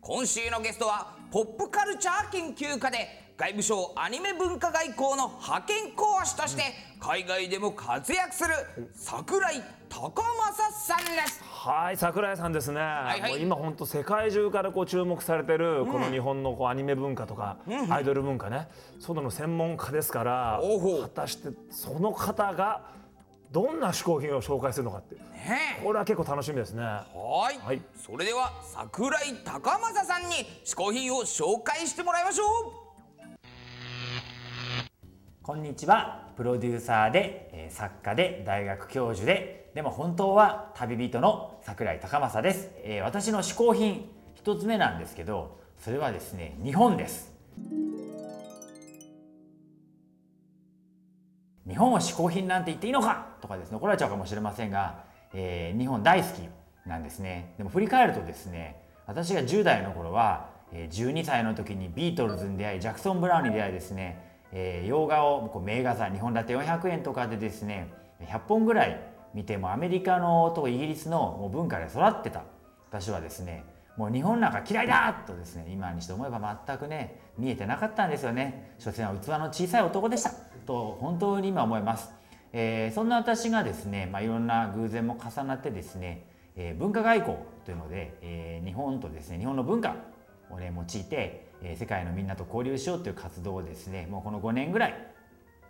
今週のゲストはポップカルチャー研究家で外務省アニメ文化外交の派遣講師として海外でも活躍する桜井高政さんです。はい桜井さんですね、いはい。もう今本当世界中からこう注目されてるこの日本のこうアニメ文化とか、アイドル文化ね。その専門家ですから果たしてその方がどんな嗜好品を紹介するのかっていう。ねえ。これは結構楽しみですね。はい。はい。それでは桜井高政さんに嗜好品を紹介してもらいましょう。こんにちは。プロデューサーでえー作家で大学教授ででも本当は旅人の桜井高政です、えー私の嗜好品一つ目なんですけどそれはですね日本です日本を嗜好品なんて言っていいのか？とかですね怒られちゃうかもしれませんが、えー日本大好きなんですね。でも振り返るとですね私が10代の頃は12歳の時にビートルズに出会いジャクソン・ブラウンに出会いですね、えー洋画をこう名画座2本立て400円とかでですね100本ぐらい見てもアメリカのとイギリスの文化で育ってた私はですねもう日本なんか嫌いだとですね今にして思えば全くね見えてなかったんですよね。所詮は器の小さい男でしたと本当に今思います、えーそんな私がですね、まあ、いろんな偶然も重なってですね、えー文化外交というので、えー日本とですね日本の文化をね用いて、え世界のみんなと交流しようという活動をですねもうこの5年ぐらい、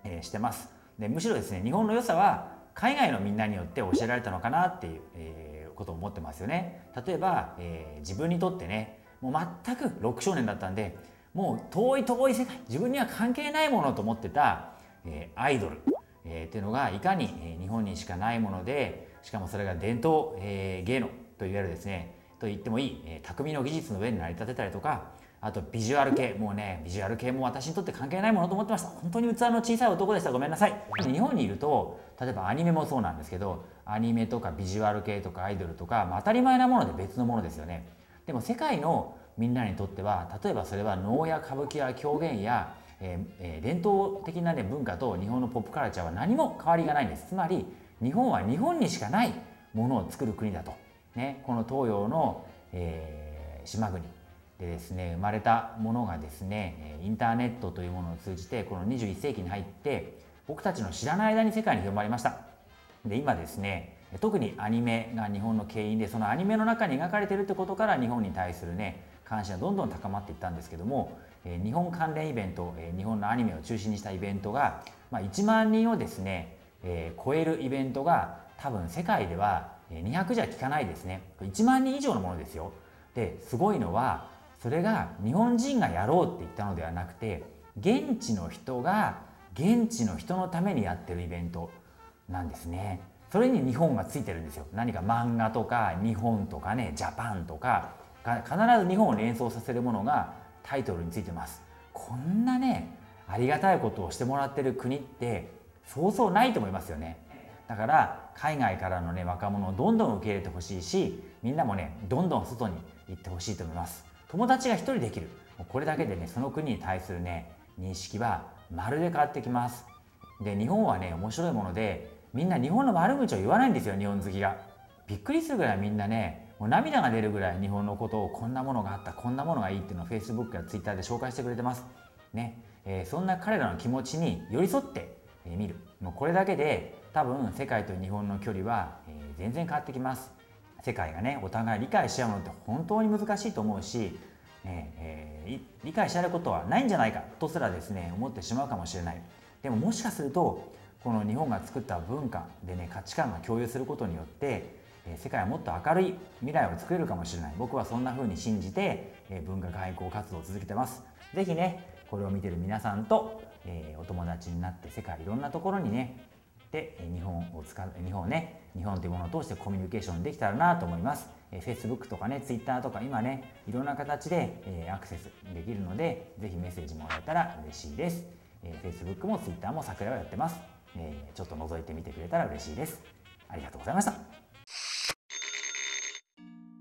えしてます。でむしろですね日本の良さは海外のみんなによって教えられたのかなっていう、えーことを思ってますよね。例えば、えー自分にとってねもう全くロック少年だったんでもう遠い遠い世界自分には関係ないものと思ってた、えーアイドル、えーっていうのがいかに、えー日本にしかないものでしかもそれが伝統、えー芸能といわゆるですねと言ってもいい、えー匠の技術の上に成り立てたりとかあとビジュアル系もうねビジュアル系も私にとって関係ないものと思ってました。本当に器の小さい男でした。ごめんなさい。日本にいると例えばアニメもそうなんですけどアニメとかビジュアル系とかアイドルとか、まあ、当たり前なもので別のものですよね。でも世界のみんなにとっては例えばそれは能や歌舞伎や狂言や、えー伝統的な、ね、文化と日本のポップカルチャーは何も変わりがないんです。つまり日本は日本にしかないものを作る国だと、ね、この東洋の、えー島国でですね生まれたものがですねインターネットというものを通じてこの21世紀に入って僕たちの知らない間に世界に広まりました。で今ですね特にアニメが日本の牽引でそのアニメの中に描かれてるってことから日本に対するね関心がどんどん高まっていったんですけども、日本関連イベント、日本のアニメを中心にしたイベントが、まあ、1万人をですね、えー超えるイベントが多分世界では200じゃ効かないですね。1万人以上のものですよ。ですごいのはそれが日本人がやろうって言ったのではなくて現地の人が現地の人のためにやってるイベント。なんですね。それに日本がついてるんですよ。何か漫画とか日本とかねジャパンとか必ず日本を連想させるものがタイトルについてます。こんなねありがたいことをしてもらってる国ってそうそうないと思いますよね。だから海外からのね若者をどんどん受け入れてほしいしみんなもねどんどん外に行ってほしいと思います。友達が一人できる。これだけでねその国に対するね認識はまるで変わってきます。で日本はね面白いものでみんな日本の悪口を言わないんですよ日本好きが。びっくりするぐらいみんなねもう涙が出るぐらい日本のことをこんなものがあったこんなものがいいっていうのを Facebook や Twitter で紹介してくれてます。ね、えーそんな彼らの気持ちに寄り添ってえー見る。もうこれだけで多分世界と日本の距離は、えー全然変わってきます。世界がねお互い理解し合うのって本当に難しいと思うし、ねえー理解し合えることはないんじゃないかとすらですね思ってしまうかもしれない。でももしかするとこの日本が作った文化でね価値観が共有することによって世界はもっと明るい未来を作れるかもしれない。僕はそんな風に信じて、文化外交活動を続けてます。是非ねこれを見てる皆さんと、えーお友達になって世界いろんなところにねで日本を使う日本ね日本というものを通してコミュニケーションできたらなと思います、えー、Facebook とかね Twitter とか今ねいろんな形で、えーアクセスできるのでぜひメッセージもらえたら嬉しいです、えー Facebook も Twitter も桜はやってます、えーちょっと覗いてみてくれたら嬉しいです。ありがとうございました。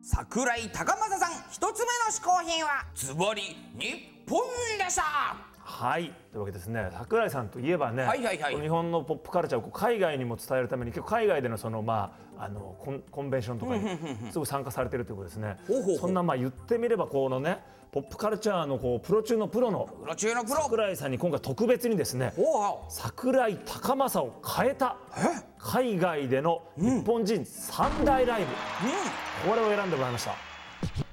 桜井高政さん一つ目の嗜好品はズバリ日本でしたはい。というわけですね。桜井さんといえばね、はいはいはい。日本のポップカルチャーを海外にも伝えるために結構海外でのそのまああのコンコンベンションとかにすごい参加されてるということですね。そんなまあ言ってみればこのねポップカルチャーのこうプロ中のプロのプロ中のプロ。桜井さんに今回特別にですね桜井高政を変えた海外での日本人三大ライブ、これを選んでもらいました。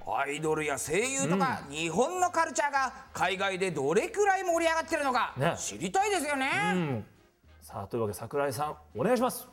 アイドルや声優とか、日本のカルチャーが海外でどれくらい盛り上がってるのか、ね。知りたいですよね、さあというわけで桜井さんお願いします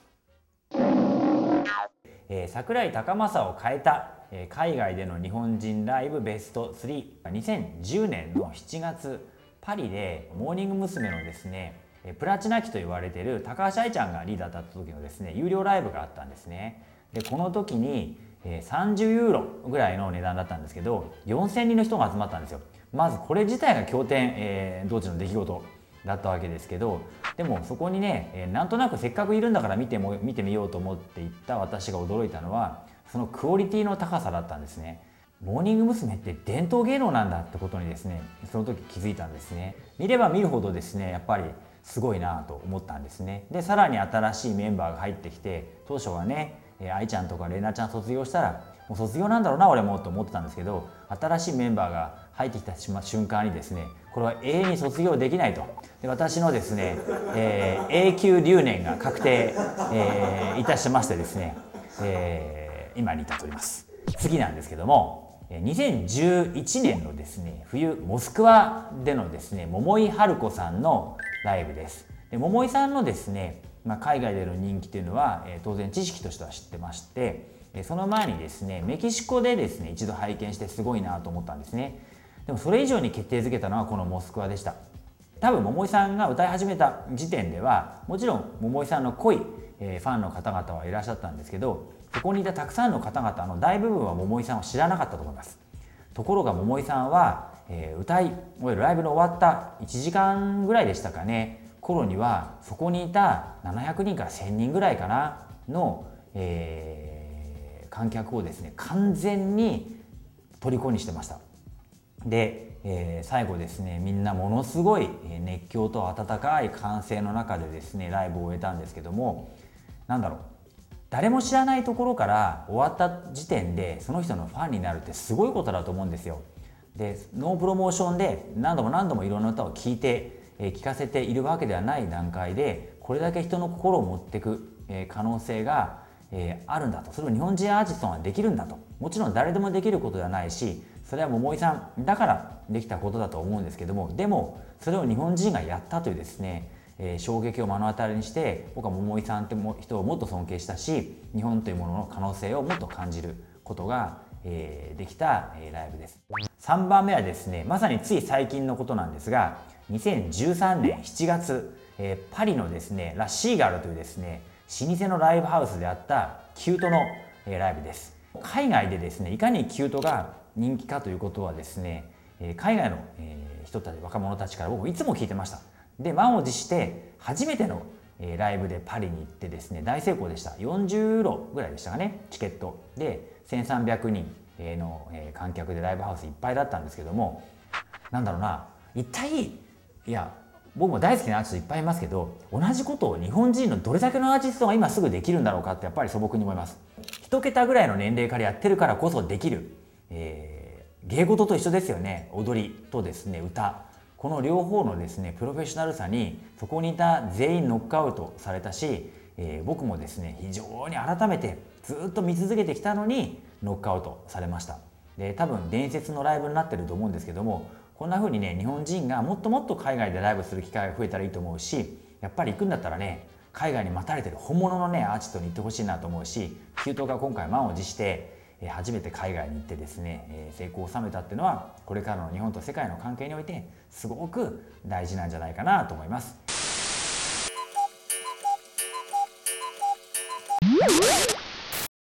えー桜井高政を変えた、えー海外での日本人ライブベスト32010年の7月パリでモーニング娘。のですねプラチナ期と言われている高橋愛ちゃんがリーダーだった時のですね有料ライブがあったんですね。でこの時に、えー30ユーロぐらいの値段だったんですけど4000人の人が集まったんですよ。まずこれ自体が経典、えー同時の出来事。だったわけですけどでもそこにね、えーなんとなくせっかくいるんだから見ても見てみようと思って行った私が驚いたのはそのクオリティの高さだったんですねモーニング娘。って伝統芸能なんだってことにですねその時気づいたんですね見れば見るほどですねやっぱりすごいなと思ったんですねでさらに新しいメンバーが入ってきて当初はね愛ちゃんとか玲奈ちゃん卒業したらもう卒業なんだろうな俺もと思ってたんですけど新しいメンバーが入ってきた瞬間にですねこれは永遠に卒業できないと。で私のですね、えー永久留年が確定、えーいたしましてですね、えー今に至っております。次なんですけどもえー2011年のですね冬モスクワでのですね桃井春子さんのライブです。で桃井さんのですね、まあ、海外での人気というのは、えー当然知識としては知ってましてえーその前にですねメキシコでですね一度拝見してすごいなと思ったんですね。でもそれ以上に決定づけたのはこのモスクワでした。多分桃井さんが歌い始めた時点ではもちろん桃井さんの濃い、えファンの方々はいらっしゃったんですけどそこにいたたくさんの方々の大部分は桃井さんを知らなかったと思います。ところが桃井さんは、え歌い終えるライブの終わった1時間ぐらいでしたかね。頃にはそこにいた700人から1000人ぐらいかなの、えー観客をですね完全に虜にしてました。で、えー最後ですねみんなものすごい熱狂と温かい歓声の中でですねライブを終えたんですけどもなんだろう誰も知らないところから終わった時点でその人のファンになるってすごいことだと思うんですよ。でノープロモーションで何度も何度もいろんな歌を聴いて、えーかせているわけではない段階でこれだけ人の心を持っていく、えー可能性が、えーあるんだとそれを日本人アーティストができるんだともちろん誰でもできることではないしそれは桃井さんだからできたことだと思うんですけどもでもそれを日本人がやったというですねえー衝撃を目の当たりにして僕は桃井さんっても人をもっと尊敬したし日本というものの可能性をもっと感じることが、えーできた、えーライブです。3番目はですねまさについ最近のことなんですが2013年7月、えーパリのですねラ・シーガルというですね老舗のライブハウスであったキュートの、えーライブです。海外でですねいかにキュートが人気かということはですねえ海外の、え人たち若者たちから僕いつも聞いてました。で満を持して初めての、えライブでパリに行ってですね大成功でした。40ユーロぐらいでしたかねチケット。で1300人の、え観客でライブハウスいっぱいだったんですけどもなんだろうな一体いや僕も大好きなアーティストいっぱいいますけど同じことを日本人のどれだけのアーティストが今すぐできるんだろうかってやっぱり素朴に思います。一桁ぐらいの年齢からやってるからこそできる、えー芸事と一緒ですよね。踊りとですね歌。この両方のですねプロフェッショナルさにそこにいた全員ノックアウトされたし、えー僕もですね非常に改めてずっと見続けてきたのにノックアウトされました。で多分伝説のライブになってると思うんですけどもこんな風にね日本人がもっともっと海外でライブする機会が増えたらいいと思うしやっぱり行くんだったらね海外に待たれてる本物のねアーティストに行ってほしいなと思うしキュートが今回満を持して初めて海外に行ってですね、成功を収めたっていうのはこれからの日本と世界の関係においてすごく大事なんじゃないかなと思います。